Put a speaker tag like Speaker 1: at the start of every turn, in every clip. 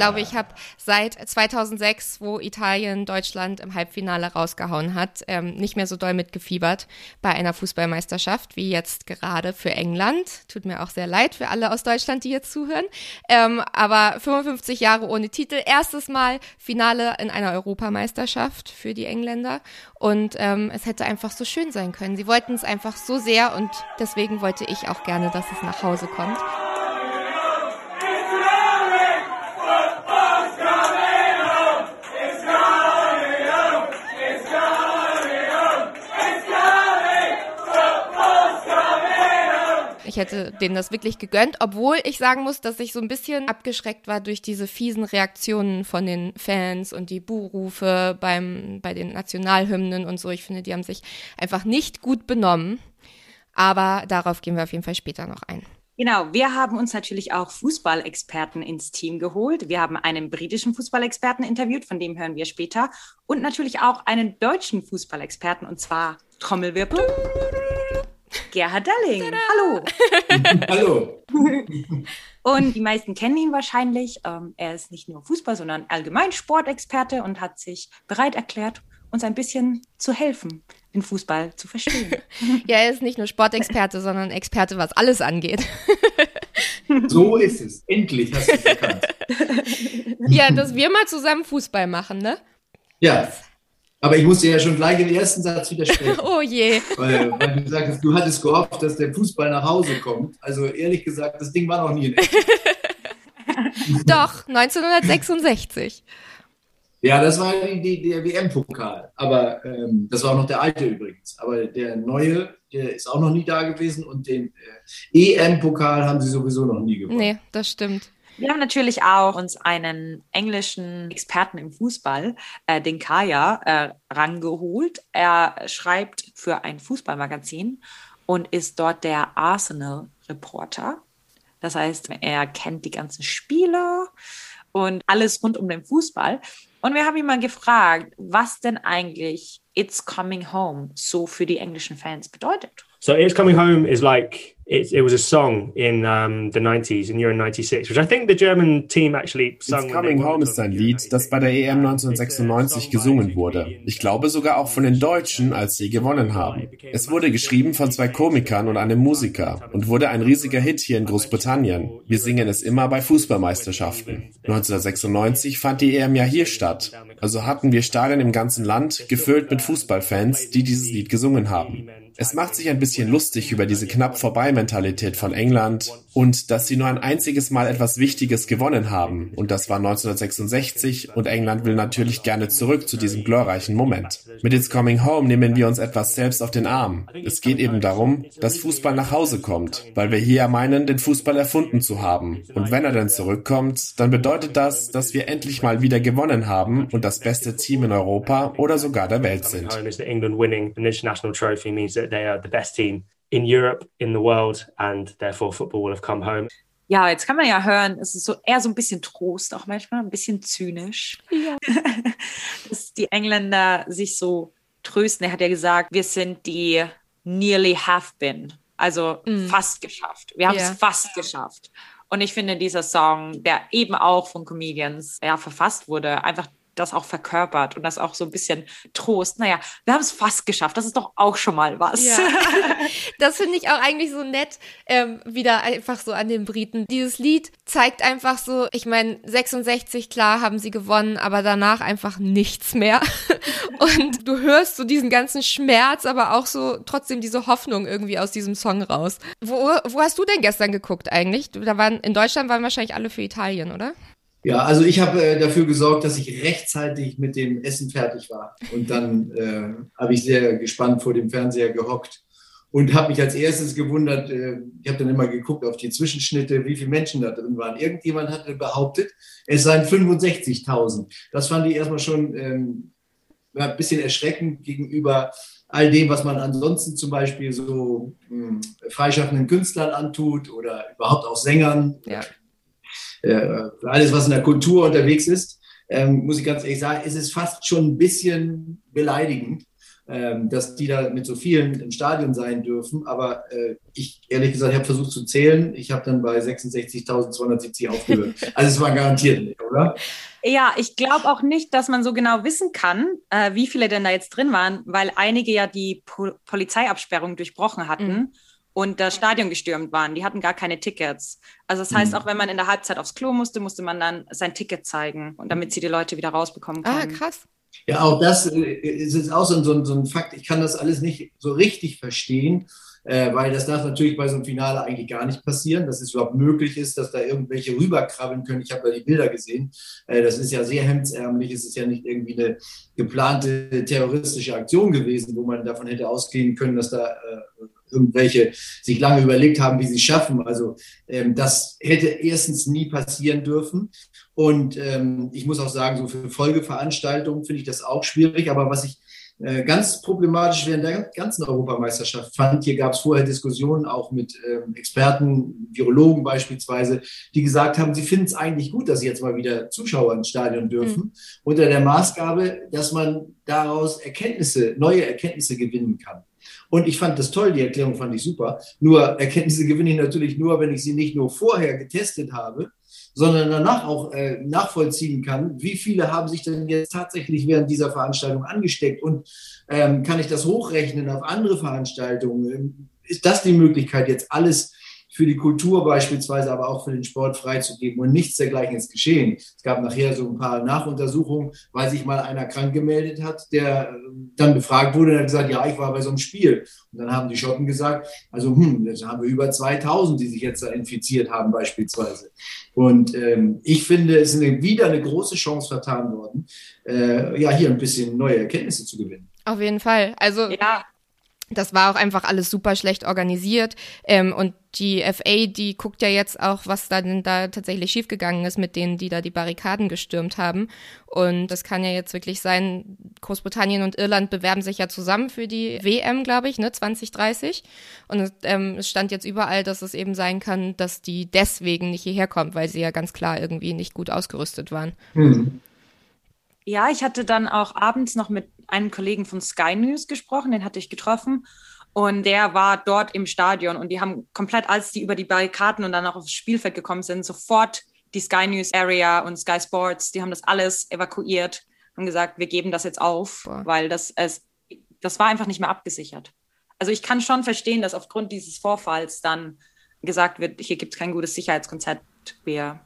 Speaker 1: Glaube, ich habe seit 2006, wo Italien Deutschland im Halbfinale rausgehauen hat, ähm, nicht mehr so doll mitgefiebert bei einer Fußballmeisterschaft wie jetzt gerade für England. Tut mir auch sehr leid für alle aus Deutschland, die jetzt zuhören. Ähm, aber 55 Jahre ohne Titel, erstes Mal Finale in einer Europameisterschaft für die Engländer. Und ähm, es hätte einfach so schön sein können. Sie wollten es einfach so sehr und deswegen wollte ich auch gerne, dass es nach Hause kommt. Hätte denen das wirklich gegönnt, obwohl ich sagen muss, dass ich so ein bisschen abgeschreckt war durch diese fiesen Reaktionen von den Fans und die Buhrufe beim, bei den Nationalhymnen und so. Ich finde, die haben sich einfach nicht gut benommen. Aber darauf gehen wir auf jeden Fall später noch ein.
Speaker 2: Genau, wir haben uns natürlich auch Fußballexperten ins Team geholt. Wir haben einen britischen Fußballexperten interviewt, von dem hören wir später. Und natürlich auch einen deutschen Fußballexperten, und zwar Trommelwirbel. Gerhard Dalling. Hallo.
Speaker 3: Hallo.
Speaker 2: Und die meisten kennen ihn wahrscheinlich. Ähm, er ist nicht nur Fußball, sondern allgemein Sportexperte und hat sich bereit erklärt, uns ein bisschen zu helfen, den Fußball zu verstehen.
Speaker 1: ja, er ist nicht nur Sportexperte, sondern Experte, was alles angeht.
Speaker 3: so ist es. Endlich hast du es erkannt.
Speaker 1: ja, dass wir mal zusammen Fußball machen, ne?
Speaker 3: Ja. Aber ich musste ja schon gleich im ersten Satz widersprechen.
Speaker 1: oh je.
Speaker 3: Weil, weil du sagst, du hattest gehofft, dass der Fußball nach Hause kommt. Also ehrlich gesagt, das Ding war noch nie in echt.
Speaker 1: Doch, 1966.
Speaker 3: Ja, das war die, die, der WM-Pokal. Aber ähm, das war auch noch der alte übrigens. Aber der neue, der ist auch noch nie da gewesen und den äh, EM-Pokal haben sie sowieso noch nie gewonnen.
Speaker 1: Nee, das stimmt.
Speaker 2: Wir haben natürlich auch uns einen englischen Experten im Fußball, äh, den Kaya, äh, rangeholt. Er schreibt für ein Fußballmagazin und ist dort der Arsenal-Reporter. Das heißt, er kennt die ganzen Spieler und alles rund um den Fußball. Und wir haben ihn mal gefragt, was denn eigentlich It's Coming Home so für die englischen Fans bedeutet.
Speaker 4: So It's Coming Home is like it, it was a song in um, the 90s, in Euro 96, which I think the German team actually sung.
Speaker 5: It's Coming Home ist ein Lied, das bei der EM 1996 gesungen wurde. Ich glaube sogar auch von den Deutschen, als sie gewonnen haben. Es wurde geschrieben von zwei Komikern und einem Musiker und wurde ein riesiger Hit hier in Großbritannien. Wir singen es immer bei Fußballmeisterschaften. 1996 fand die EM ja hier statt. Also hatten wir Stadien im ganzen Land gefüllt mit Fußballfans, die dieses Lied gesungen haben. Es macht sich ein bisschen lustig über diese knapp vorbei Mentalität von England und dass sie nur ein einziges Mal etwas Wichtiges gewonnen haben. Und das war 1966 und England will natürlich gerne zurück zu diesem glorreichen Moment. Mit It's Coming Home nehmen wir uns etwas selbst auf den Arm. Es geht eben darum, dass Fußball nach Hause kommt, weil wir hier meinen, den Fußball erfunden zu haben. Und wenn er dann zurückkommt, dann bedeutet das, dass wir endlich mal wieder gewonnen haben und das beste Team in Europa oder sogar der Welt sind
Speaker 4: they are the best team in Europe, in the world, and therefore football will have come home.
Speaker 2: Ja, jetzt kann man ja hören, es ist so eher so ein bisschen Trost auch manchmal, ein bisschen zynisch, ja. dass die Engländer sich so trösten. Er hat ja gesagt, wir sind die nearly have been, also mm. fast geschafft. Wir haben es yeah. fast geschafft. Und ich finde, dieser Song, der eben auch von Comedians ja, verfasst wurde, einfach das auch verkörpert und das auch so ein bisschen Trost. Naja, wir haben es fast geschafft. Das ist doch auch schon mal was. Ja.
Speaker 1: Das finde ich auch eigentlich so nett, ähm, wieder einfach so an den Briten. Dieses Lied zeigt einfach so, ich meine, 66, klar, haben sie gewonnen, aber danach einfach nichts mehr. Und du hörst so diesen ganzen Schmerz, aber auch so trotzdem diese Hoffnung irgendwie aus diesem Song raus. Wo, wo hast du denn gestern geguckt eigentlich? Da waren, in Deutschland waren wahrscheinlich alle für Italien, oder?
Speaker 3: Ja, also ich habe äh, dafür gesorgt, dass ich rechtzeitig mit dem Essen fertig war. Und dann äh, habe ich sehr gespannt vor dem Fernseher gehockt und habe mich als erstes gewundert, äh, ich habe dann immer geguckt auf die Zwischenschnitte, wie viele Menschen da drin waren. Irgendjemand hatte behauptet, es seien 65.000. Das fand ich erstmal schon ähm, ein bisschen erschreckend gegenüber all dem, was man ansonsten zum Beispiel so mh, hm, freischaffenden Künstlern antut oder überhaupt auch Sängern. Ja. Äh, alles, was in der Kultur unterwegs ist, ähm, muss ich ganz ehrlich sagen, ist es fast schon ein bisschen beleidigend, ähm, dass die da mit so vielen im Stadion sein dürfen. Aber äh, ich, ehrlich gesagt, habe versucht zu zählen. Ich habe dann bei 66.270 aufgehört. also es war garantiert nicht, oder?
Speaker 2: Ja, ich glaube auch nicht, dass man so genau wissen kann, äh, wie viele denn da jetzt drin waren, weil einige ja die po Polizeiabsperrung durchbrochen hatten. Mhm und das Stadion gestürmt waren. Die hatten gar keine Tickets. Also das heißt, mhm. auch wenn man in der Halbzeit aufs Klo musste, musste man dann sein Ticket zeigen und damit sie die Leute wieder rausbekommen ah, können.
Speaker 1: Ah, krass.
Speaker 3: Ja, auch das äh, ist jetzt auch so, so, so ein Fakt. Ich kann das alles nicht so richtig verstehen, äh, weil das darf natürlich bei so einem Finale eigentlich gar nicht passieren, dass es überhaupt möglich ist, dass da irgendwelche rüberkrabbeln können. Ich habe ja die Bilder gesehen. Äh, das ist ja sehr hemdsärmlich. Es ist ja nicht irgendwie eine geplante terroristische Aktion gewesen, wo man davon hätte ausgehen können, dass da äh, irgendwelche sich lange überlegt haben, wie sie es schaffen. Also ähm, das hätte erstens nie passieren dürfen. Und ähm, ich muss auch sagen, so für Folgeveranstaltungen finde ich das auch schwierig. Aber was ich äh, ganz problematisch während der ganzen Europameisterschaft fand, hier gab es vorher Diskussionen auch mit ähm, Experten, Virologen beispielsweise, die gesagt haben, sie finden es eigentlich gut, dass jetzt mal wieder Zuschauer ins Stadion dürfen, mhm. unter der Maßgabe, dass man daraus Erkenntnisse, neue Erkenntnisse gewinnen kann. Und ich fand das toll, die Erklärung fand ich super. Nur Erkenntnisse gewinne ich natürlich nur, wenn ich sie nicht nur vorher getestet habe, sondern danach auch äh, nachvollziehen kann, wie viele haben sich denn jetzt tatsächlich während dieser Veranstaltung angesteckt und ähm, kann ich das hochrechnen auf andere Veranstaltungen? Ist das die Möglichkeit, jetzt alles für die Kultur beispielsweise, aber auch für den Sport freizugeben und nichts dergleichen ist geschehen. Es gab nachher so ein paar Nachuntersuchungen, weil sich mal einer krank gemeldet hat, der dann befragt wurde und hat gesagt, ja, ich war bei so einem Spiel. Und dann haben die Schotten gesagt, also hm, jetzt haben wir über 2000, die sich jetzt da infiziert haben beispielsweise. Und ähm, ich finde, es ist eine, wieder eine große Chance vertan worden, äh, ja, hier ein bisschen neue Erkenntnisse zu gewinnen.
Speaker 1: Auf jeden Fall. Also ja das war auch einfach alles super schlecht organisiert. Ähm, und die FA, die guckt ja jetzt auch, was da denn da tatsächlich schiefgegangen ist mit denen, die da die Barrikaden gestürmt haben. Und das kann ja jetzt wirklich sein, Großbritannien und Irland bewerben sich ja zusammen für die WM, glaube ich, ne, 2030. Und es, ähm, es stand jetzt überall, dass es eben sein kann, dass die deswegen nicht hierher kommt, weil sie ja ganz klar irgendwie nicht gut ausgerüstet waren. Mhm.
Speaker 2: Ja, ich hatte dann auch abends noch mit einem Kollegen von Sky News gesprochen, den hatte ich getroffen. Und der war dort im Stadion und die haben komplett, als die über die Barrikaden und dann auch aufs Spielfeld gekommen sind, sofort die Sky News Area und Sky Sports, die haben das alles evakuiert und gesagt, wir geben das jetzt auf, Boah. weil das, es, das war einfach nicht mehr abgesichert. Also ich kann schon verstehen, dass aufgrund dieses Vorfalls dann gesagt wird, hier gibt es kein gutes Sicherheitskonzept, wir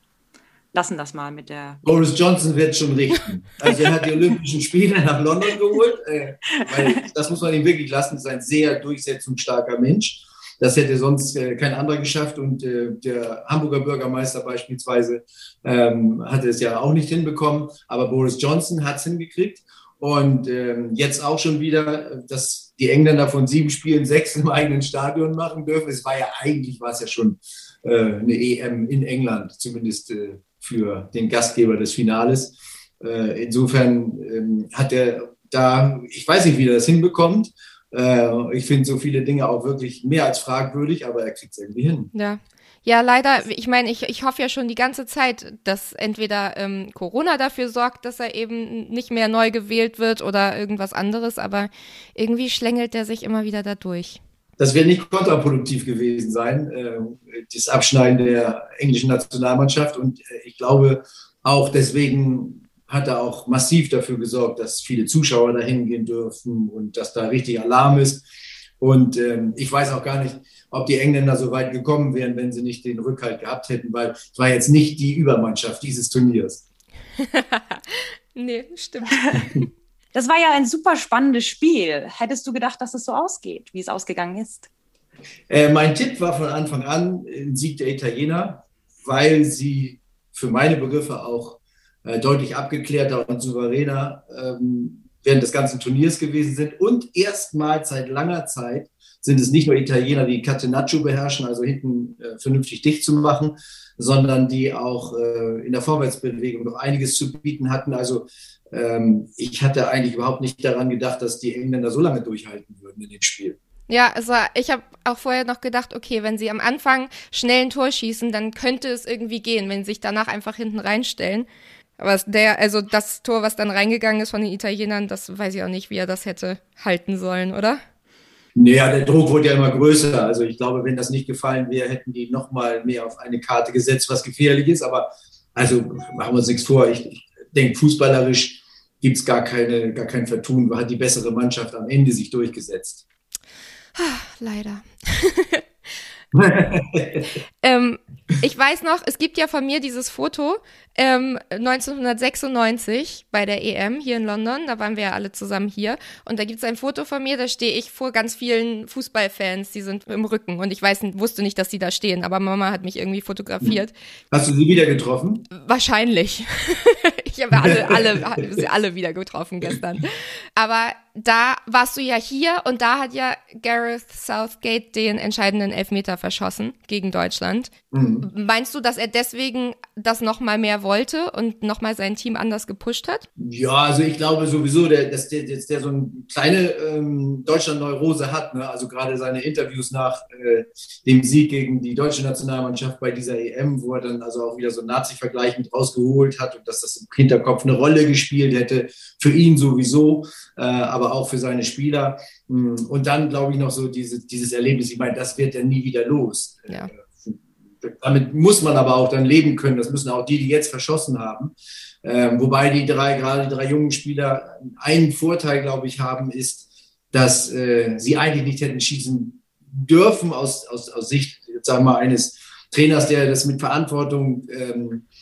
Speaker 2: lassen das mal mit der.
Speaker 3: Boris Johnson wird schon richten. Also er hat die Olympischen Spiele nach London geholt, äh, weil das muss man ihm wirklich lassen, ist ein sehr durchsetzungsstarker Mensch. Das hätte sonst äh, kein anderer geschafft und äh, der Hamburger Bürgermeister beispielsweise ähm, hatte es ja auch nicht hinbekommen, aber Boris Johnson hat es hingekriegt. Und ähm, jetzt auch schon wieder, dass die Engländer von sieben Spielen sechs im eigenen Stadion machen dürfen. Es war ja eigentlich, war es ja schon äh, eine EM in England, zumindest äh, für den Gastgeber des Finales. Äh, insofern ähm, hat er da, ich weiß nicht, wie er das hinbekommt. Äh, ich finde so viele Dinge auch wirklich mehr als fragwürdig, aber er kriegt es irgendwie hin.
Speaker 1: Ja. Ja, leider, ich meine, ich, ich hoffe ja schon die ganze Zeit, dass entweder ähm, Corona dafür sorgt, dass er eben nicht mehr neu gewählt wird oder irgendwas anderes, aber irgendwie schlängelt er sich immer wieder da durch
Speaker 3: das wird nicht kontraproduktiv gewesen sein, äh, das Abschneiden der englischen Nationalmannschaft. Und äh, ich glaube, auch deswegen hat er auch massiv dafür gesorgt, dass viele Zuschauer dahin gehen dürfen und dass da richtig Alarm ist. Und ähm, ich weiß auch gar nicht, ob die Engländer so weit gekommen wären, wenn sie nicht den Rückhalt gehabt hätten, weil es war jetzt nicht die Übermannschaft dieses Turniers.
Speaker 1: nee, stimmt.
Speaker 2: Das war ja ein super spannendes Spiel. Hättest du gedacht, dass es so ausgeht, wie es ausgegangen ist?
Speaker 3: Äh, mein Tipp war von Anfang an ein Sieg der Italiener, weil sie für meine Begriffe auch äh, deutlich abgeklärter und souveräner ähm, während des ganzen Turniers gewesen sind und erstmals seit langer Zeit sind es nicht nur Italiener, die Catenaccio beherrschen, also hinten äh, vernünftig dicht zu machen, sondern die auch äh, in der Vorwärtsbewegung noch einiges zu bieten hatten. Also ähm, ich hatte eigentlich überhaupt nicht daran gedacht, dass die Engländer so lange durchhalten würden in dem Spiel.
Speaker 1: Ja, also ich habe auch vorher noch gedacht, okay, wenn sie am Anfang schnell ein Tor schießen, dann könnte es irgendwie gehen, wenn sie sich danach einfach hinten reinstellen. Aber der, also das Tor, was dann reingegangen ist von den Italienern, das weiß ich auch nicht, wie er das hätte halten sollen, oder?
Speaker 3: Naja, der Druck wurde ja immer größer. Also ich glaube, wenn das nicht gefallen wäre, hätten die noch mal mehr auf eine Karte gesetzt, was gefährlich ist. Aber also machen wir uns nichts vor. Ich, ich denke, fußballerisch gibt es gar, keine, gar kein Vertun. Hat die bessere Mannschaft am Ende sich durchgesetzt.
Speaker 1: Ah, leider. ähm, ich weiß noch, es gibt ja von mir dieses Foto ähm, 1996 bei der EM hier in London. Da waren wir ja alle zusammen hier. Und da gibt es ein Foto von mir, da stehe ich vor ganz vielen Fußballfans, die sind im Rücken. Und ich weiß, wusste nicht, dass sie da stehen, aber Mama hat mich irgendwie fotografiert.
Speaker 3: Hast du sie wieder getroffen?
Speaker 1: Wahrscheinlich. ich habe alle, alle, sie alle wieder getroffen gestern. Aber da warst du ja hier und da hat ja Gareth Southgate den entscheidenden Elfmeter verschossen gegen Deutschland. Mhm. Meinst du, dass er deswegen das nochmal mehr wollte und nochmal sein Team anders gepusht hat?
Speaker 3: Ja, also ich glaube sowieso, der, dass der jetzt der so eine kleine ähm, Deutschland-Neurose hat. Ne? Also gerade seine Interviews nach äh, dem Sieg gegen die deutsche Nationalmannschaft bei dieser EM, wo er dann also auch wieder so einen Nazi-Vergleich mit rausgeholt hat und dass das im Hinterkopf eine Rolle gespielt hätte, für ihn sowieso, äh, aber auch für seine Spieler. Hm, und dann glaube ich noch so diese, dieses Erlebnis, ich meine, das wird er nie wieder los. Ja. Äh, damit muss man aber auch dann leben können. Das müssen auch die, die jetzt verschossen haben. Ähm, wobei die drei, gerade die drei jungen Spieler, einen Vorteil, glaube ich, haben, ist, dass äh, sie eigentlich nicht hätten schießen dürfen aus, aus, aus Sicht, sagen wir mal, eines Trainers, der das mit Verantwortung ähm, äh,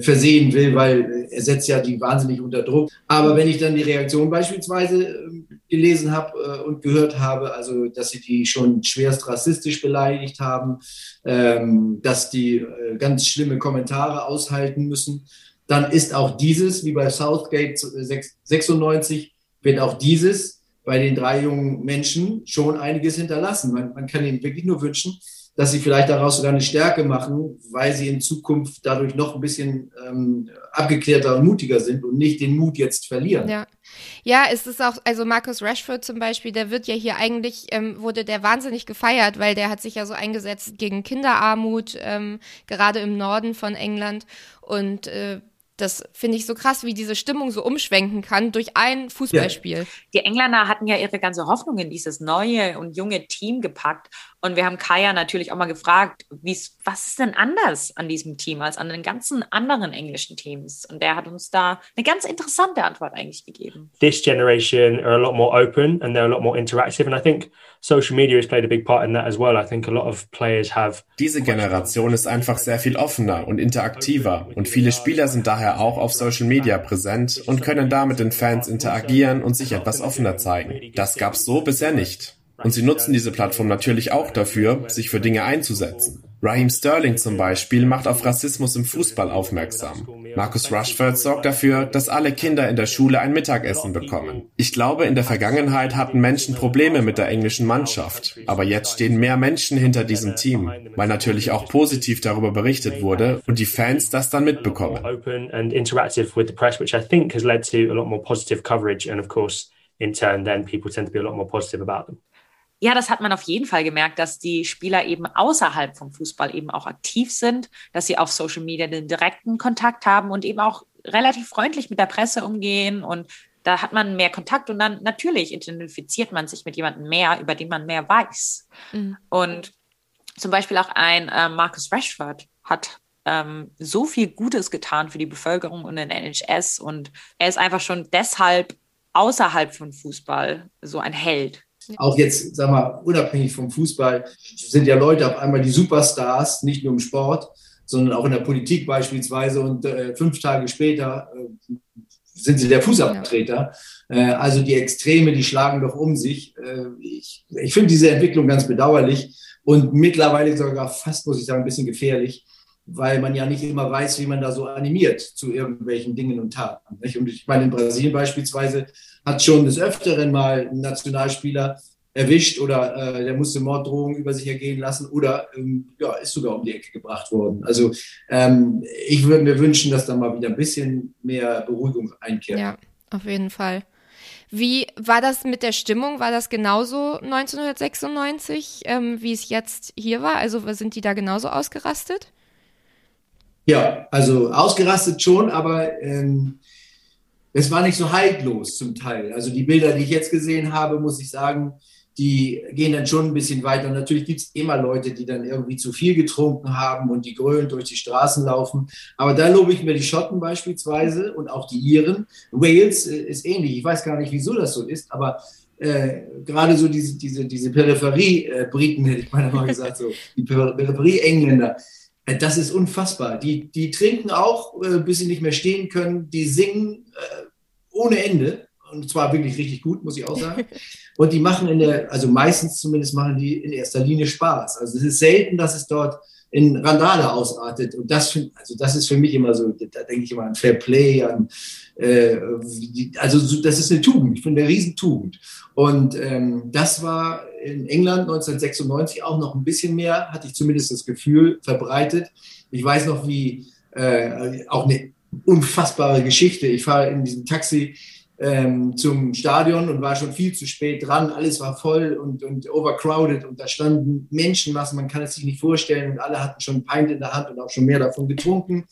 Speaker 3: versehen will, weil er setzt ja die wahnsinnig unter Druck. Aber wenn ich dann die Reaktion beispielsweise äh, gelesen habe äh, und gehört habe, also dass sie die schon schwerst rassistisch beleidigt haben, ähm, dass die äh, ganz schlimme Kommentare aushalten müssen, dann ist auch dieses, wie bei Southgate 96, wird auch dieses bei den drei jungen Menschen schon einiges hinterlassen. Man, man kann ihnen wirklich nur wünschen, dass sie vielleicht daraus sogar eine Stärke machen, weil sie in Zukunft dadurch noch ein bisschen ähm, abgeklärter und mutiger sind und nicht den Mut jetzt verlieren.
Speaker 1: Ja. Ja, es ist auch, also Marcus Rashford zum Beispiel, der wird ja hier eigentlich, ähm, wurde der wahnsinnig gefeiert, weil der hat sich ja so eingesetzt gegen Kinderarmut, ähm, gerade im Norden von England. Und äh, das finde ich so krass, wie diese Stimmung so umschwenken kann durch ein Fußballspiel. Ja.
Speaker 2: Die Engländer hatten ja ihre ganze Hoffnung in dieses neue und junge Team gepackt. Und wir haben Kaya natürlich auch mal gefragt, was ist denn anders an diesem Team als an den ganzen anderen englischen Teams? Und der hat uns da eine ganz interessante Antwort eigentlich gegeben.
Speaker 4: This generation are a lot more open and they're a lot more interactive. And I think social media has played a big part in that as well. I think a lot of players have.
Speaker 5: Diese Generation ist einfach sehr viel offener und interaktiver und viele Spieler sind daher auch auf Social Media präsent und können da mit den Fans interagieren und sich etwas offener zeigen. Das gab's so bisher nicht. Und sie nutzen diese Plattform natürlich auch dafür, sich für Dinge einzusetzen. Raheem Sterling zum Beispiel macht auf Rassismus im Fußball aufmerksam. Marcus Rushford sorgt dafür, dass alle Kinder in der Schule ein Mittagessen bekommen. Ich glaube, in der Vergangenheit hatten Menschen Probleme mit der englischen Mannschaft. Aber jetzt stehen mehr Menschen hinter diesem Team, weil natürlich auch positiv darüber berichtet wurde und die Fans das dann mitbekommen.
Speaker 4: in turn, then people tend to be a lot more positive about them.
Speaker 2: Ja, das hat man auf jeden Fall gemerkt, dass die Spieler eben außerhalb vom Fußball eben auch aktiv sind, dass sie auf Social Media den direkten Kontakt haben und eben auch relativ freundlich mit der Presse umgehen und da hat man mehr Kontakt und dann natürlich identifiziert man sich mit jemandem mehr, über den man mehr weiß. Mhm. Und zum Beispiel auch ein äh, Marcus Rashford hat ähm, so viel Gutes getan für die Bevölkerung und den NHS und er ist einfach schon deshalb außerhalb von Fußball so ein Held
Speaker 3: auch jetzt, sag mal, unabhängig vom Fußball, sind ja Leute auf einmal die Superstars, nicht nur im Sport, sondern auch in der Politik beispielsweise. Und äh, fünf Tage später äh, sind sie der Fußabtreter. Äh, also die Extreme, die schlagen doch um sich. Äh, ich ich finde diese Entwicklung ganz bedauerlich und mittlerweile sogar fast, muss ich sagen, ein bisschen gefährlich weil man ja nicht immer weiß, wie man da so animiert zu irgendwelchen Dingen und Taten. Nicht? Und ich meine, in Brasilien beispielsweise hat schon des Öfteren mal ein Nationalspieler erwischt oder äh, der musste Morddrohungen über sich ergehen lassen oder ähm, ja, ist sogar um die Ecke gebracht worden. Also ähm, ich würde mir wünschen, dass da mal wieder ein bisschen mehr Beruhigung einkehrt.
Speaker 1: Ja, auf jeden Fall. Wie war das mit der Stimmung? War das genauso 1996, ähm, wie es jetzt hier war? Also sind die da genauso ausgerastet?
Speaker 3: Ja, also ausgerastet schon, aber ähm, es war nicht so haltlos zum Teil. Also die Bilder, die ich jetzt gesehen habe, muss ich sagen, die gehen dann schon ein bisschen weiter. Und natürlich gibt es immer Leute, die dann irgendwie zu viel getrunken haben und die grölend durch die Straßen laufen. Aber da lobe ich mir die Schotten beispielsweise und auch die Iren. Wales äh, ist ähnlich. Ich weiß gar nicht, wieso das so ist, aber äh, gerade so diese, diese, diese Peripherie-Briten, hätte ich mal gesagt, so die Peripherie-Engländer, äh, das ist unfassbar. Die, die trinken auch, äh, bis sie nicht mehr stehen können. Die singen äh, ohne Ende. Und zwar wirklich richtig gut, muss ich auch sagen. Und die machen in der, also meistens zumindest machen die in erster Linie Spaß. Also es ist selten, dass es dort in Randale ausartet. Und das, also das ist für mich immer so, da denke ich immer an Fair Play, an, äh, also das ist eine Tugend, ich finde eine Riesentugend. Und ähm, das war in England 1996 auch noch ein bisschen mehr, hatte ich zumindest das Gefühl, verbreitet. Ich weiß noch, wie äh, auch eine unfassbare Geschichte. Ich fahre in diesem Taxi ähm, zum Stadion und war schon viel zu spät dran. Alles war voll und, und overcrowded und da standen Menschenmassen, man kann es sich nicht vorstellen und alle hatten schon Pint in der Hand und auch schon mehr davon getrunken.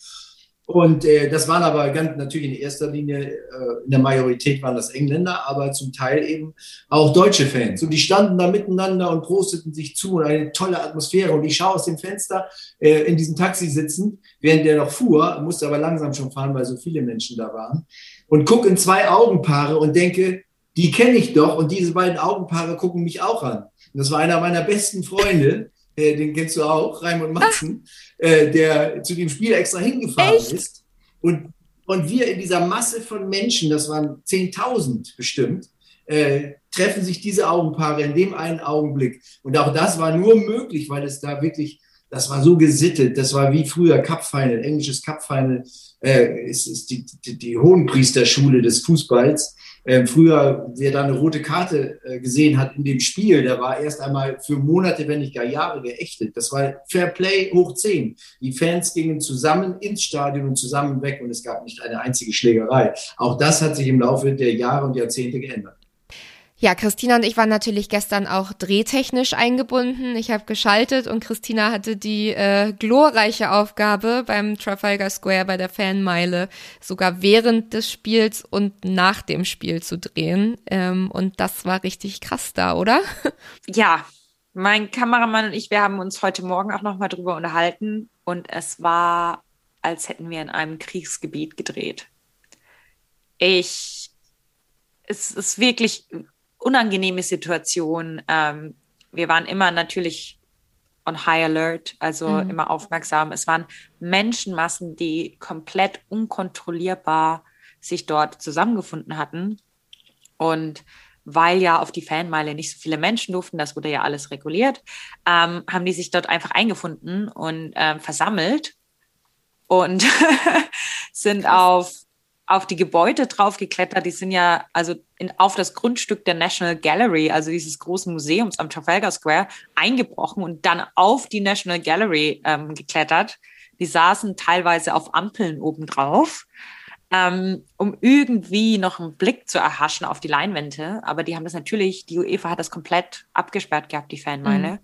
Speaker 3: Und äh, das waren aber ganz natürlich in erster Linie, äh, in der Majorität waren das Engländer, aber zum Teil eben auch deutsche Fans. Und die standen da miteinander und prosteten sich zu und eine tolle Atmosphäre. Und ich schaue aus dem Fenster äh, in diesem Taxi sitzen, während der noch fuhr, musste aber langsam schon fahren, weil so viele Menschen da waren und gucke in zwei Augenpaare und denke, die kenne ich doch und diese beiden Augenpaare gucken mich auch an. Und das war einer meiner besten Freunde, äh, den kennst du auch, Raimund Matzen, äh, der zu dem Spiel extra hingefahren Echt? ist. Und, und wir in dieser Masse von Menschen, das waren 10.000 bestimmt, äh, treffen sich diese Augenpaare in dem einen Augenblick. Und auch das war nur möglich, weil es da wirklich, das war so gesittet, das war wie früher Cup Final, englisches Cup Final äh, ist, ist die, die, die Hohenpriesterschule des Fußballs. Ähm, früher, wer da eine rote Karte äh, gesehen hat in dem Spiel, der war erst einmal für Monate, wenn nicht gar Jahre geächtet. Das war Fair Play hoch 10. Die Fans gingen zusammen ins Stadion und zusammen weg und es gab nicht eine einzige Schlägerei. Auch das hat sich im Laufe der Jahre und Jahrzehnte geändert.
Speaker 1: Ja, Christina und ich waren natürlich gestern auch drehtechnisch eingebunden. Ich habe geschaltet und Christina hatte die äh, glorreiche Aufgabe beim Trafalgar Square bei der Fanmeile sogar während des Spiels und nach dem Spiel zu drehen. Ähm, und das war richtig krass da, oder?
Speaker 2: Ja, mein Kameramann und ich, wir haben uns heute Morgen auch nochmal drüber unterhalten und es war, als hätten wir in einem Kriegsgebiet gedreht. Ich es ist wirklich unangenehme Situation. Ähm, wir waren immer natürlich on high alert, also mhm. immer aufmerksam. Es waren Menschenmassen, die komplett unkontrollierbar sich dort zusammengefunden hatten. Und weil ja auf die Fanmeile nicht so viele Menschen durften, das wurde ja alles reguliert, ähm, haben die sich dort einfach eingefunden und ähm, versammelt und sind auf auf die Gebäude draufgeklettert. Die sind ja also in, auf das Grundstück der National Gallery, also dieses großen Museums am Trafalgar Square, eingebrochen und dann auf die National Gallery ähm, geklettert. Die saßen teilweise auf Ampeln obendrauf, ähm, um irgendwie noch einen Blick zu erhaschen auf die Leinwände. Aber die haben das natürlich, die UEFA hat das komplett abgesperrt gehabt, die Fanmeile. Mhm.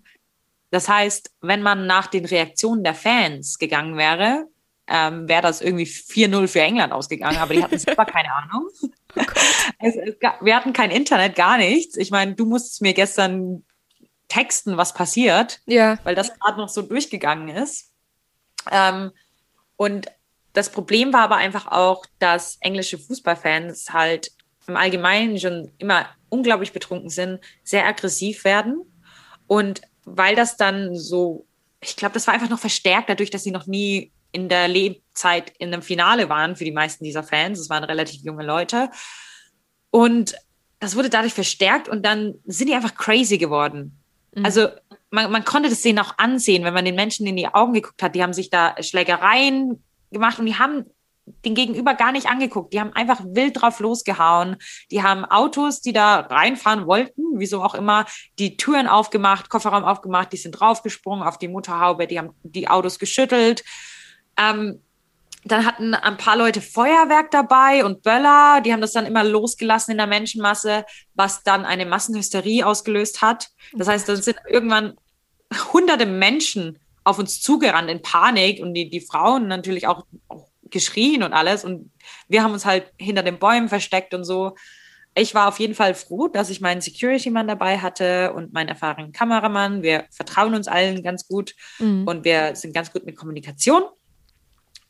Speaker 2: Das heißt, wenn man nach den Reaktionen der Fans gegangen wäre, ähm, wäre das irgendwie 4-0 für England ausgegangen, aber die hatten selber keine Ahnung. Oh es, es, wir hatten kein Internet, gar nichts. Ich meine, du musstest mir gestern texten, was passiert, ja. weil das gerade noch so durchgegangen ist. Ähm, und das Problem war aber einfach auch, dass englische Fußballfans halt im Allgemeinen schon immer unglaublich betrunken sind, sehr aggressiv werden. Und weil das dann so, ich glaube, das war einfach noch verstärkt dadurch, dass sie noch nie in der Lebzeit in einem Finale waren für die meisten dieser Fans. Es waren relativ junge Leute. Und das wurde dadurch verstärkt und dann sind die einfach crazy geworden. Mhm. Also man, man konnte das denen auch ansehen, wenn man den Menschen in die Augen geguckt hat. Die haben sich da Schlägereien gemacht und die haben den Gegenüber gar nicht angeguckt. Die haben einfach wild drauf losgehauen. Die haben Autos, die da reinfahren wollten, wieso auch immer, die Türen aufgemacht, Kofferraum aufgemacht, die sind draufgesprungen auf die Motorhaube, die haben die Autos geschüttelt. Ähm, dann hatten ein paar Leute Feuerwerk dabei und Böller. Die haben das dann immer losgelassen in der Menschenmasse, was dann eine Massenhysterie ausgelöst hat. Das heißt, dann sind irgendwann hunderte Menschen auf uns zugerannt in Panik und die, die Frauen natürlich auch, auch geschrien und alles. Und wir haben uns halt hinter den Bäumen versteckt und so. Ich war auf jeden Fall froh, dass ich meinen Security-Mann dabei hatte und meinen erfahrenen Kameramann. Wir vertrauen uns allen ganz gut mhm. und wir sind ganz gut mit Kommunikation.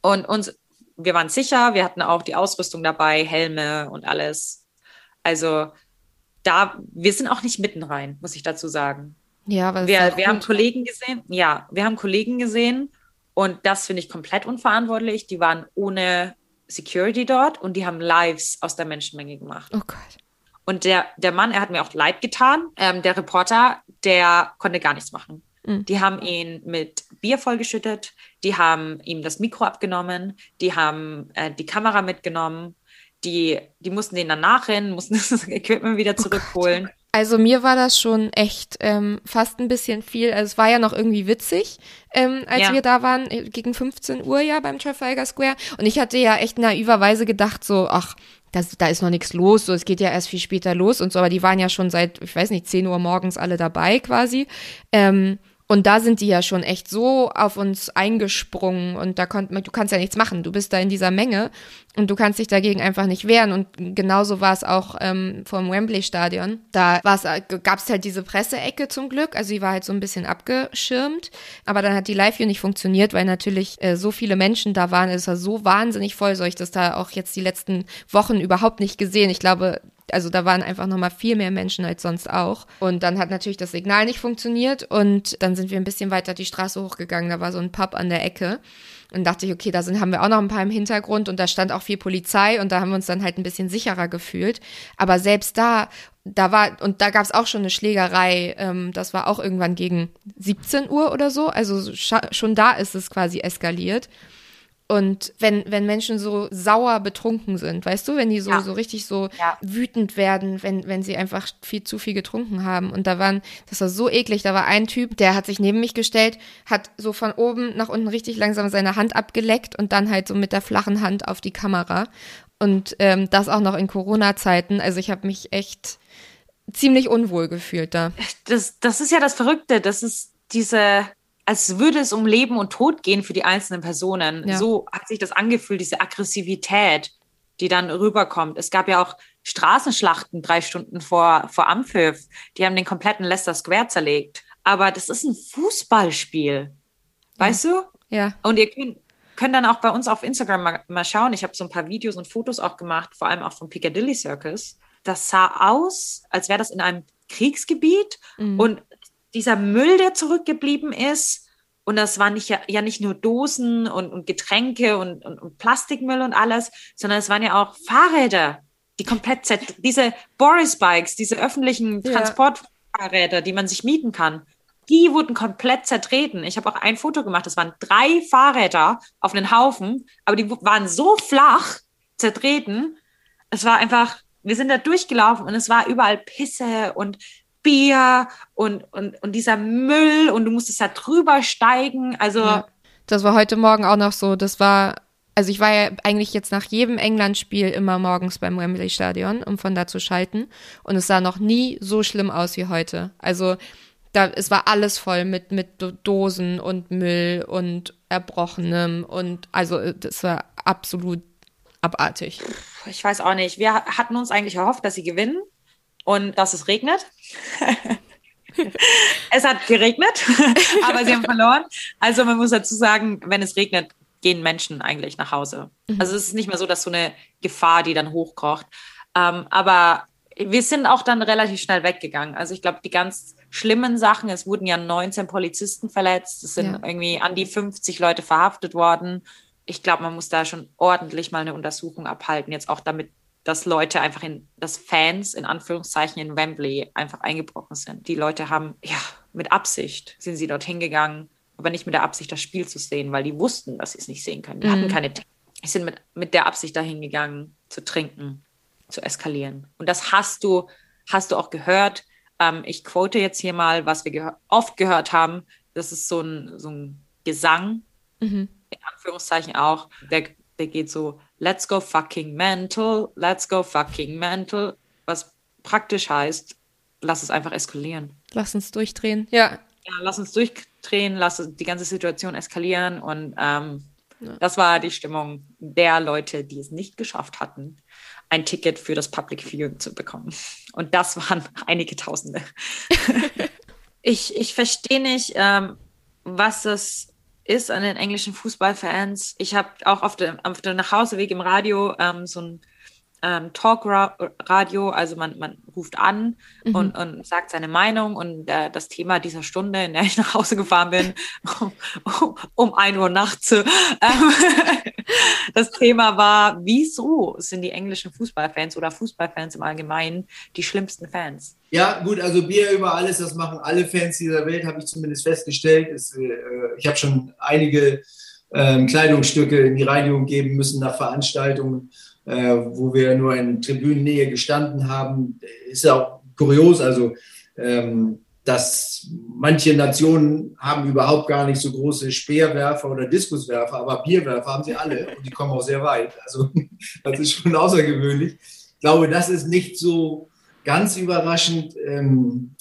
Speaker 2: Und uns, wir waren sicher, wir hatten auch die Ausrüstung dabei, Helme und alles. Also da, wir sind auch nicht mitten rein, muss ich dazu sagen. Ja, weil wir, wir haben Kollegen gesehen, ja, wir haben Kollegen gesehen und das finde ich komplett unverantwortlich. Die waren ohne Security dort und die haben Lives aus der Menschenmenge gemacht. Oh Gott. Und der, der Mann, er hat mir auch leid getan. Ähm, der Reporter, der konnte gar nichts machen. Mhm. Die haben ihn mit Bier vollgeschüttet, die haben ihm das Mikro abgenommen, die haben äh, die Kamera mitgenommen, die, die mussten den dann nachrennen, mussten das Equipment wieder oh zurückholen. Oh
Speaker 1: also mir war das schon echt ähm, fast ein bisschen viel. Also es war ja noch irgendwie witzig, ähm, als ja. wir da waren, äh, gegen 15 Uhr ja beim Trafalgar Square. Und ich hatte ja echt naiverweise gedacht, so, ach, das, da ist noch nichts los, so es geht ja erst viel später los und so, aber die waren ja schon seit, ich weiß nicht, 10 Uhr morgens alle dabei quasi. Ähm, und da sind die ja schon echt so auf uns eingesprungen und da konnt, du kannst ja nichts machen. Du bist da in dieser Menge und du kannst dich dagegen einfach nicht wehren. Und genauso war es auch ähm, vom Wembley-Stadion. Da gab es halt diese Presseecke zum Glück. Also die war halt so ein bisschen abgeschirmt. Aber dann hat die Live-View nicht funktioniert, weil natürlich äh, so viele Menschen da waren. Es war so wahnsinnig voll. So ich das da auch jetzt die letzten Wochen überhaupt nicht gesehen. Ich glaube, also da waren einfach nochmal viel mehr Menschen als sonst auch. Und dann hat natürlich das Signal nicht funktioniert und dann sind wir ein bisschen weiter die Straße hochgegangen. Da war so ein Pub an der Ecke. Und dachte ich, okay, da sind, haben wir auch noch ein paar im Hintergrund und da stand auch viel Polizei und da haben wir uns dann halt ein bisschen sicherer gefühlt. Aber selbst da, da war, und da gab es auch schon eine Schlägerei, ähm, das war auch irgendwann gegen 17 Uhr oder so. Also schon da ist es quasi eskaliert. Und wenn, wenn Menschen so sauer betrunken sind, weißt du, wenn die so, ja. so richtig so ja. wütend werden, wenn, wenn sie einfach viel zu viel getrunken haben. Und da waren, das war so eklig, da war ein Typ, der hat sich neben mich gestellt, hat so von oben nach unten richtig langsam seine Hand abgeleckt und dann halt so mit der flachen Hand auf die Kamera. Und ähm, das auch noch in Corona-Zeiten. Also ich habe mich echt ziemlich unwohl gefühlt da.
Speaker 2: Das, das ist ja das Verrückte, das ist diese als würde es um Leben und Tod gehen für die einzelnen Personen. Ja. So hat sich das angefühlt, diese Aggressivität, die dann rüberkommt. Es gab ja auch Straßenschlachten drei Stunden vor, vor Ampfiff. Die haben den kompletten Leicester Square zerlegt. Aber das ist ein Fußballspiel. Weißt ja. du? Ja. Und ihr könnt, könnt dann auch bei uns auf Instagram mal, mal schauen. Ich habe so ein paar Videos und Fotos auch gemacht, vor allem auch vom Piccadilly Circus. Das sah aus, als wäre das in einem Kriegsgebiet mhm. und dieser Müll, der zurückgeblieben ist, und das waren nicht, ja, ja nicht nur Dosen und, und Getränke und, und, und, Plastikmüll und alles, sondern es waren ja auch Fahrräder, die komplett, diese Boris-Bikes, diese öffentlichen Transportfahrräder, die man sich mieten kann, die wurden komplett zertreten. Ich habe auch ein Foto gemacht, das waren drei Fahrräder auf einen Haufen, aber die waren so flach zertreten. Es war einfach, wir sind da durchgelaufen und es war überall Pisse und Bier und, und, und dieser Müll und du musstest da drüber steigen. Also. Ja,
Speaker 1: das war heute Morgen auch noch so. Das war, also ich war ja eigentlich jetzt nach jedem England-Spiel immer morgens beim Wembley Stadion, um von da zu schalten. Und es sah noch nie so schlimm aus wie heute. Also da, es war alles voll mit, mit Dosen und Müll und Erbrochenem und also das war absolut abartig.
Speaker 2: Ich weiß auch nicht. Wir hatten uns eigentlich erhofft, dass sie gewinnen und dass es regnet. es hat geregnet, aber sie haben verloren. Also man muss dazu sagen, wenn es regnet, gehen Menschen eigentlich nach Hause. Mhm. Also es ist nicht mehr so, dass so eine Gefahr, die dann hochkocht. Ähm, aber wir sind auch dann relativ schnell weggegangen. Also ich glaube, die ganz schlimmen Sachen, es wurden ja 19 Polizisten verletzt, es sind ja. irgendwie an die 50 Leute verhaftet worden. Ich glaube, man muss da schon ordentlich mal eine Untersuchung abhalten, jetzt auch damit dass Leute einfach in, dass Fans in Anführungszeichen in Wembley einfach eingebrochen sind. Die Leute haben, ja, mit Absicht sind sie dorthin gegangen, aber nicht mit der Absicht, das Spiel zu sehen, weil die wussten, dass sie es nicht sehen können. Die mhm. hatten keine sind mit, mit der Absicht dahin gegangen, zu trinken, zu eskalieren. Und das hast du, hast du auch gehört. Ähm, ich quote jetzt hier mal, was wir gehör oft gehört haben. Das ist so ein, so ein Gesang, mhm. in Anführungszeichen auch. Der, der geht so, let's go fucking mental, let's go fucking mental, was praktisch heißt, lass es einfach eskalieren.
Speaker 1: Lass uns durchdrehen, ja.
Speaker 2: Ja, lass uns durchdrehen, lass die ganze Situation eskalieren und ähm, ja. das war die Stimmung der Leute, die es nicht geschafft hatten, ein Ticket für das Public Viewing zu bekommen. Und das waren einige Tausende. ich ich verstehe nicht, ähm, was das ist an den englischen Fußballfans. Ich habe auch auf dem, auf dem Nachhauseweg im Radio ähm, so ein ähm, Talkradio, also man, man ruft an mhm. und, und sagt seine Meinung und äh, das Thema dieser Stunde, in der ich nach Hause gefahren bin, um, um, um 1 Uhr nachts, ähm, das Thema war, wieso sind die englischen Fußballfans oder Fußballfans im Allgemeinen die schlimmsten Fans?
Speaker 3: Ja, gut, also Bier über alles, das machen alle Fans dieser Welt, habe ich zumindest festgestellt. Es, äh, ich habe schon einige äh, Kleidungsstücke in die Reinigung geben müssen nach Veranstaltungen äh, wo wir nur in Tribünennähe gestanden haben, ist ja auch kurios. Also, ähm, dass manche Nationen haben überhaupt gar nicht so große Speerwerfer oder Diskuswerfer, aber Bierwerfer haben sie alle und die kommen auch sehr weit. Also das ist schon außergewöhnlich. Ich glaube, das ist nicht so ganz überraschend. Ähm,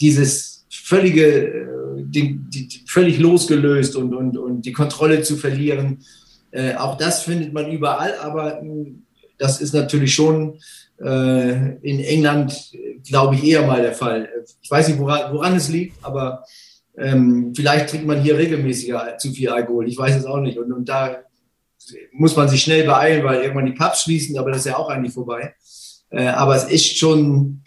Speaker 3: dieses völlige, äh, die, die, völlig losgelöst und, und, und die Kontrolle zu verlieren, äh, auch das findet man überall, aber hm, das ist natürlich schon äh, in England, glaube ich, eher mal der Fall. Ich weiß nicht, woran, woran es liegt, aber ähm, vielleicht trinkt man hier regelmäßiger zu viel Alkohol. Ich weiß es auch nicht. Und, und da muss man sich schnell beeilen, weil irgendwann die Pubs schließen, aber das ist ja auch eigentlich vorbei. Äh, aber es ist schon,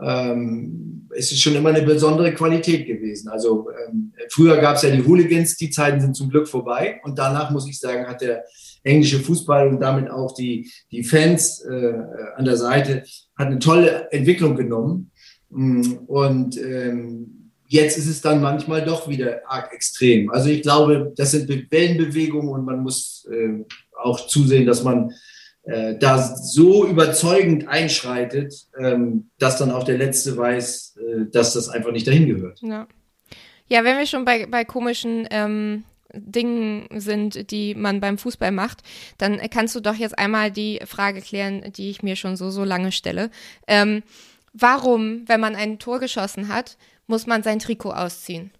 Speaker 3: ähm, es ist schon immer eine besondere Qualität gewesen. Also ähm, früher gab es ja die Hooligans, die Zeiten sind zum Glück vorbei. Und danach muss ich sagen, hat der englische Fußball und damit auch die, die Fans äh, an der Seite hat eine tolle Entwicklung genommen. Mm, und ähm, jetzt ist es dann manchmal doch wieder arg extrem. Also ich glaube, das sind Wellenbewegungen und man muss äh, auch zusehen, dass man äh, da so überzeugend einschreitet, ähm, dass dann auch der Letzte weiß, äh, dass das einfach nicht dahin gehört.
Speaker 1: Ja, ja wenn wir schon bei, bei komischen ähm, Dingen sind, die man beim Fußball macht, dann kannst du doch jetzt einmal die Frage klären, die ich mir schon so, so lange stelle. Ähm, warum, wenn man ein Tor geschossen hat, muss man sein Trikot ausziehen?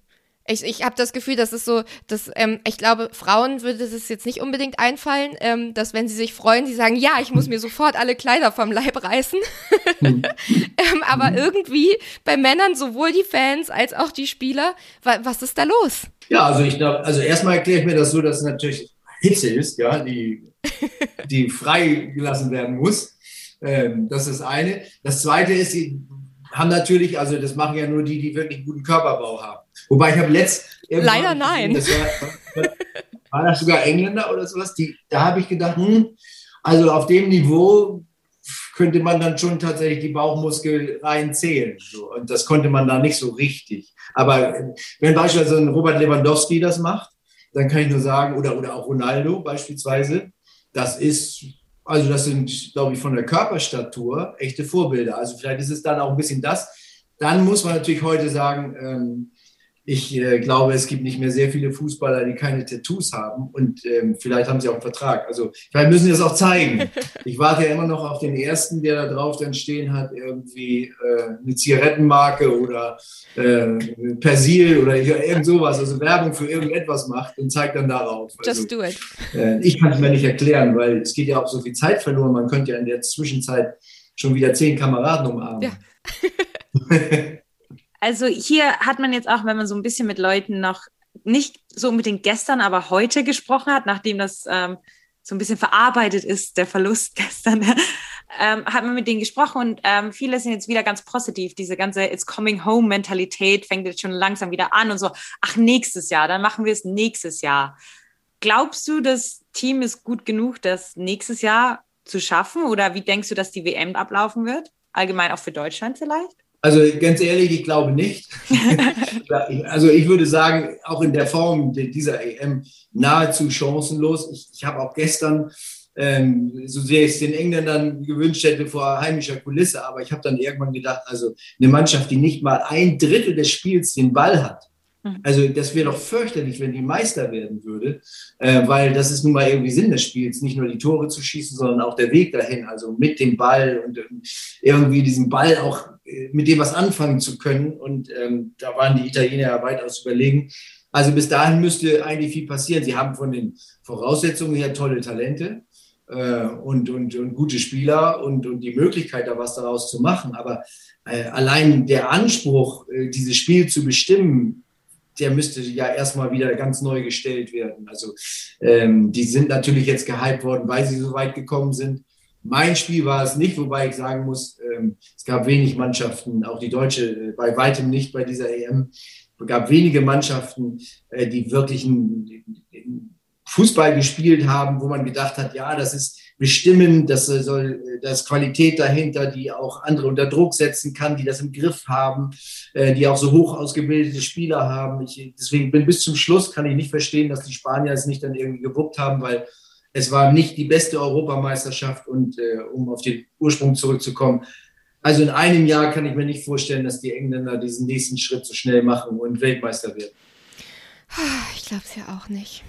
Speaker 1: Ich, ich habe das Gefühl, das ist so, dass ähm, ich glaube, Frauen würde es jetzt nicht unbedingt einfallen, ähm, dass wenn sie sich freuen, sie sagen, ja, ich muss mir sofort alle Kleider vom Leib reißen. ähm, aber irgendwie bei Männern sowohl die Fans als auch die Spieler, wa was ist da los?
Speaker 3: Ja, also ich glaube, also erstmal erkläre ich mir das so, dass es natürlich Hitze ist, ja, die, die freigelassen werden muss. Ähm, das ist eine. Das zweite ist, sie haben natürlich, also das machen ja nur die, die wirklich guten Körperbau haben. Wobei ich habe letzt.
Speaker 1: Leider nein.
Speaker 3: Das war, war, das sogar Engländer oder sowas? Die, da habe ich gedacht, hm, also auf dem Niveau könnte man dann schon tatsächlich die Bauchmuskel reinzählen. So. Und das konnte man da nicht so richtig. Aber wenn beispielsweise ein Robert Lewandowski das macht, dann kann ich nur sagen, oder, oder auch Ronaldo beispielsweise, das ist, also das sind, glaube ich, von der Körperstatur echte Vorbilder. Also vielleicht ist es dann auch ein bisschen das. Dann muss man natürlich heute sagen, ähm, ich äh, glaube, es gibt nicht mehr sehr viele Fußballer, die keine Tattoos haben und ähm, vielleicht haben sie auch einen Vertrag. Also vielleicht müssen sie das auch zeigen. Ich warte ja immer noch auf den ersten, der da drauf dann stehen hat, irgendwie äh, eine Zigarettenmarke oder äh, Persil oder irgend sowas, also Werbung für irgendetwas macht und zeigt dann darauf.
Speaker 1: Also, Just do it.
Speaker 3: Äh, ich kann es mir nicht erklären, weil es geht ja auch so viel Zeit verloren. Man könnte ja in der Zwischenzeit schon wieder zehn Kameraden umarmen. Ja.
Speaker 2: Also hier hat man jetzt auch, wenn man so ein bisschen mit Leuten noch nicht so unbedingt gestern, aber heute gesprochen hat, nachdem das ähm, so ein bisschen verarbeitet ist, der Verlust gestern, ähm, hat man mit denen gesprochen und ähm, viele sind jetzt wieder ganz positiv. Diese ganze It's Coming Home Mentalität fängt jetzt schon langsam wieder an und so, ach, nächstes Jahr, dann machen wir es nächstes Jahr. Glaubst du, das Team ist gut genug, das nächstes Jahr zu schaffen oder wie denkst du, dass die WM ablaufen wird? Allgemein auch für Deutschland vielleicht?
Speaker 3: Also ganz ehrlich, ich glaube nicht. also ich würde sagen, auch in der Form dieser EM nahezu chancenlos. Ich, ich habe auch gestern, ähm, so sehr ich es den Engländern gewünscht hätte, vor heimischer Kulisse, aber ich habe dann irgendwann gedacht, also eine Mannschaft, die nicht mal ein Drittel des Spiels den Ball hat, Mhm. Also das wäre doch fürchterlich, wenn die Meister werden würde, äh, weil das ist nun mal irgendwie Sinn des Spiels, nicht nur die Tore zu schießen, sondern auch der Weg dahin, also mit dem Ball und irgendwie diesen Ball auch mit dem was anfangen zu können. Und ähm, da waren die Italiener ja weitaus überlegen. Also bis dahin müsste eigentlich viel passieren. Sie haben von den Voraussetzungen her tolle Talente äh, und, und, und gute Spieler und, und die Möglichkeit, da was daraus zu machen. Aber äh, allein der Anspruch, äh, dieses Spiel zu bestimmen, der müsste ja erstmal wieder ganz neu gestellt werden. Also ähm, die sind natürlich jetzt gehypt worden, weil sie so weit gekommen sind. Mein Spiel war es nicht, wobei ich sagen muss, ähm, es gab wenig Mannschaften, auch die Deutsche äh, bei weitem nicht bei dieser EM. Es gab wenige Mannschaften, äh, die wirklich einen, Fußball gespielt haben, wo man gedacht hat, ja, das ist bestimmen, das soll das Qualität dahinter, die auch andere unter Druck setzen kann, die das im Griff haben, äh, die auch so hoch ausgebildete Spieler haben. Ich, deswegen bin bis zum Schluss kann ich nicht verstehen, dass die Spanier es nicht dann irgendwie gewuppt haben, weil es war nicht die beste Europameisterschaft und äh, um auf den Ursprung zurückzukommen. Also in einem Jahr kann ich mir nicht vorstellen, dass die Engländer diesen nächsten Schritt so schnell machen und Weltmeister werden.
Speaker 1: Ich glaube es ja auch nicht.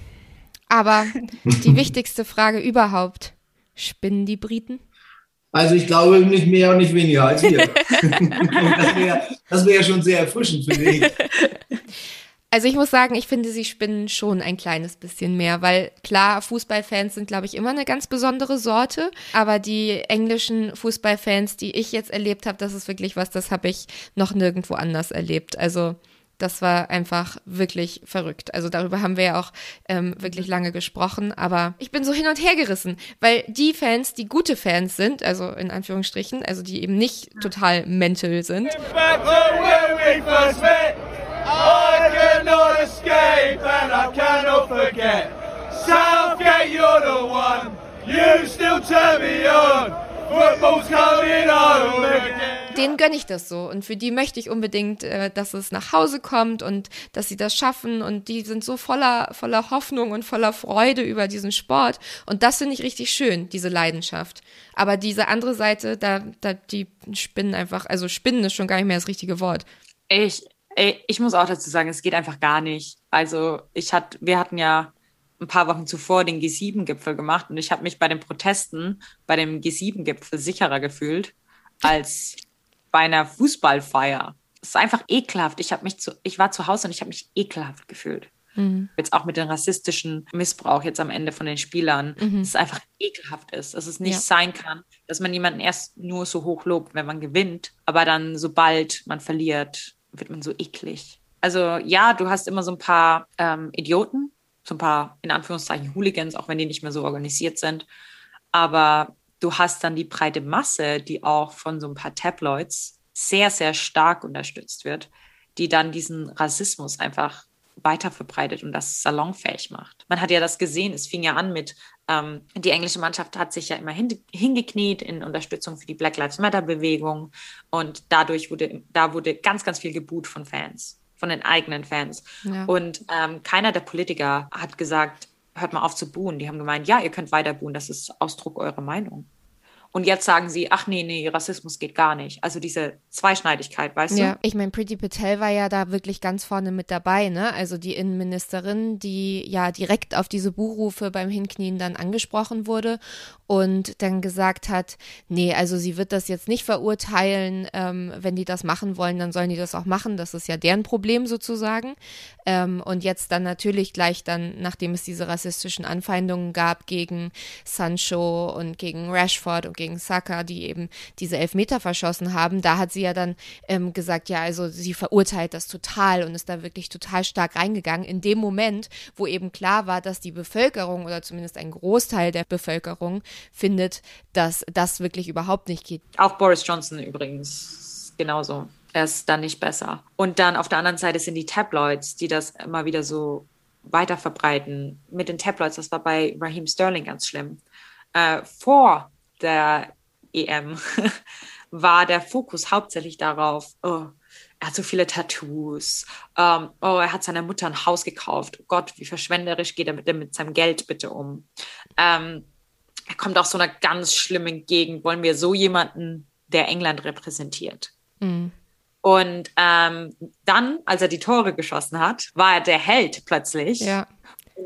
Speaker 1: Aber die wichtigste Frage überhaupt. Spinnen die Briten?
Speaker 3: Also ich glaube nicht mehr und nicht weniger als wir. das wäre wär ja schon sehr erfrischend, finde ich.
Speaker 1: Also ich muss sagen, ich finde, sie spinnen schon ein kleines bisschen mehr, weil klar, Fußballfans sind, glaube ich, immer eine ganz besondere Sorte, aber die englischen Fußballfans, die ich jetzt erlebt habe, das ist wirklich was, das habe ich noch nirgendwo anders erlebt. Also das war einfach wirklich verrückt. Also darüber haben wir ja auch ähm, wirklich lange gesprochen, aber ich bin so hin und her gerissen, weil die Fans, die gute Fans sind, also in Anführungsstrichen, also die eben nicht total mental sind. Southgate, you're the one. You still turn me on. Football's coming home again denen gönne ich das so. Und für die möchte ich unbedingt, äh, dass es nach Hause kommt und dass sie das schaffen. Und die sind so voller, voller Hoffnung und voller Freude über diesen Sport. Und das finde ich richtig schön, diese Leidenschaft. Aber diese andere Seite, da, da, die spinnen einfach, also spinnen ist schon gar nicht mehr das richtige Wort.
Speaker 2: Ich, ich muss auch dazu sagen, es geht einfach gar nicht. Also ich hatte, wir hatten ja ein paar Wochen zuvor den G7-Gipfel gemacht und ich habe mich bei den Protesten bei dem G7-Gipfel sicherer gefühlt als bei einer Fußballfeier. Es ist einfach ekelhaft. Ich, mich zu, ich war zu Hause und ich habe mich ekelhaft gefühlt. Mhm. Jetzt auch mit dem rassistischen Missbrauch jetzt am Ende von den Spielern, mhm. dass es einfach ekelhaft ist, dass es nicht ja. sein kann, dass man jemanden erst nur so hoch lobt, wenn man gewinnt, aber dann sobald man verliert, wird man so eklig. Also ja, du hast immer so ein paar ähm, Idioten, so ein paar in Anführungszeichen Hooligans, auch wenn die nicht mehr so organisiert sind, aber du hast dann die breite Masse, die auch von so ein paar Tabloids sehr, sehr stark unterstützt wird, die dann diesen Rassismus einfach weiter verbreitet und das salonfähig macht. Man hat ja das gesehen, es fing ja an mit, ähm, die englische Mannschaft hat sich ja immer hin, hingekniet in Unterstützung für die Black Lives Matter Bewegung und dadurch wurde, da wurde ganz, ganz viel geboot von Fans, von den eigenen Fans. Ja. Und ähm, keiner der Politiker hat gesagt, hört mal auf zu buhen. Die haben gemeint, ja, ihr könnt weiter buhen, das ist Ausdruck eurer Meinung. Und jetzt sagen sie, ach nee, nee, Rassismus geht gar nicht. Also diese Zweischneidigkeit, weißt
Speaker 1: ja.
Speaker 2: du?
Speaker 1: Ja, ich meine, Pretty Patel war ja da wirklich ganz vorne mit dabei, ne? Also die Innenministerin, die ja direkt auf diese Buhrufe beim Hinknien dann angesprochen wurde und dann gesagt hat, nee, also sie wird das jetzt nicht verurteilen, ähm, wenn die das machen wollen, dann sollen die das auch machen. Das ist ja deren Problem sozusagen. Ähm, und jetzt dann natürlich gleich dann, nachdem es diese rassistischen Anfeindungen gab gegen Sancho und gegen Rashford und gegen Saka, die eben diese Elfmeter verschossen haben, da hat sie ja dann ähm, gesagt, ja, also sie verurteilt das total und ist da wirklich total stark reingegangen. In dem Moment, wo eben klar war, dass die Bevölkerung oder zumindest ein Großteil der Bevölkerung findet, dass das wirklich überhaupt nicht geht.
Speaker 2: Auch Boris Johnson übrigens genauso. Er ist dann nicht besser. Und dann auf der anderen Seite sind die Tabloids, die das immer wieder so weiter verbreiten. Mit den Tabloids, das war bei Raheem Sterling ganz schlimm. Äh, vor der EM war der Fokus hauptsächlich darauf, oh, er hat so viele Tattoos, ähm, oh, er hat seiner Mutter ein Haus gekauft, oh Gott, wie verschwenderisch geht er mit, mit seinem Geld bitte um. Ähm, er kommt aus so einer ganz schlimmen Gegend, wollen wir so jemanden, der England repräsentiert. Mhm. Und ähm, dann, als er die Tore geschossen hat, war er der Held plötzlich. Ja.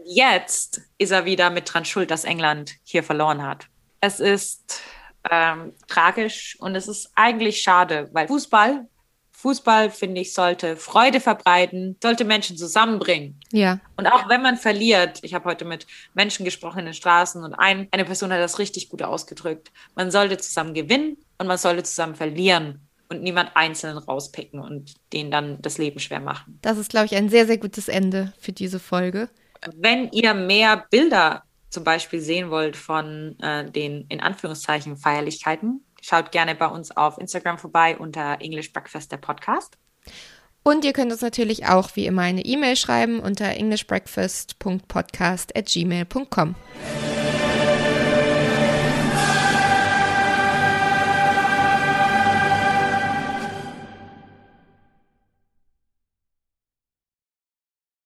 Speaker 2: Jetzt ist er wieder mit dran schuld, dass England hier verloren hat. Es ist ähm, tragisch und es ist eigentlich schade, weil Fußball, Fußball, finde ich, sollte Freude verbreiten, sollte Menschen zusammenbringen.
Speaker 1: Ja.
Speaker 2: Und auch wenn man verliert, ich habe heute mit Menschen gesprochen in den Straßen und ein, eine Person hat das richtig gut ausgedrückt. Man sollte zusammen gewinnen und man sollte zusammen verlieren und niemand einzeln rauspicken und denen dann das Leben schwer machen.
Speaker 1: Das ist, glaube ich, ein sehr, sehr gutes Ende für diese Folge.
Speaker 2: Wenn ihr mehr Bilder zum Beispiel sehen wollt von äh, den in Anführungszeichen Feierlichkeiten, schaut gerne bei uns auf Instagram vorbei unter English Breakfast der Podcast.
Speaker 1: Und ihr könnt uns natürlich auch wie immer eine E-Mail schreiben unter englishbreakfast.podcast at gmail.com.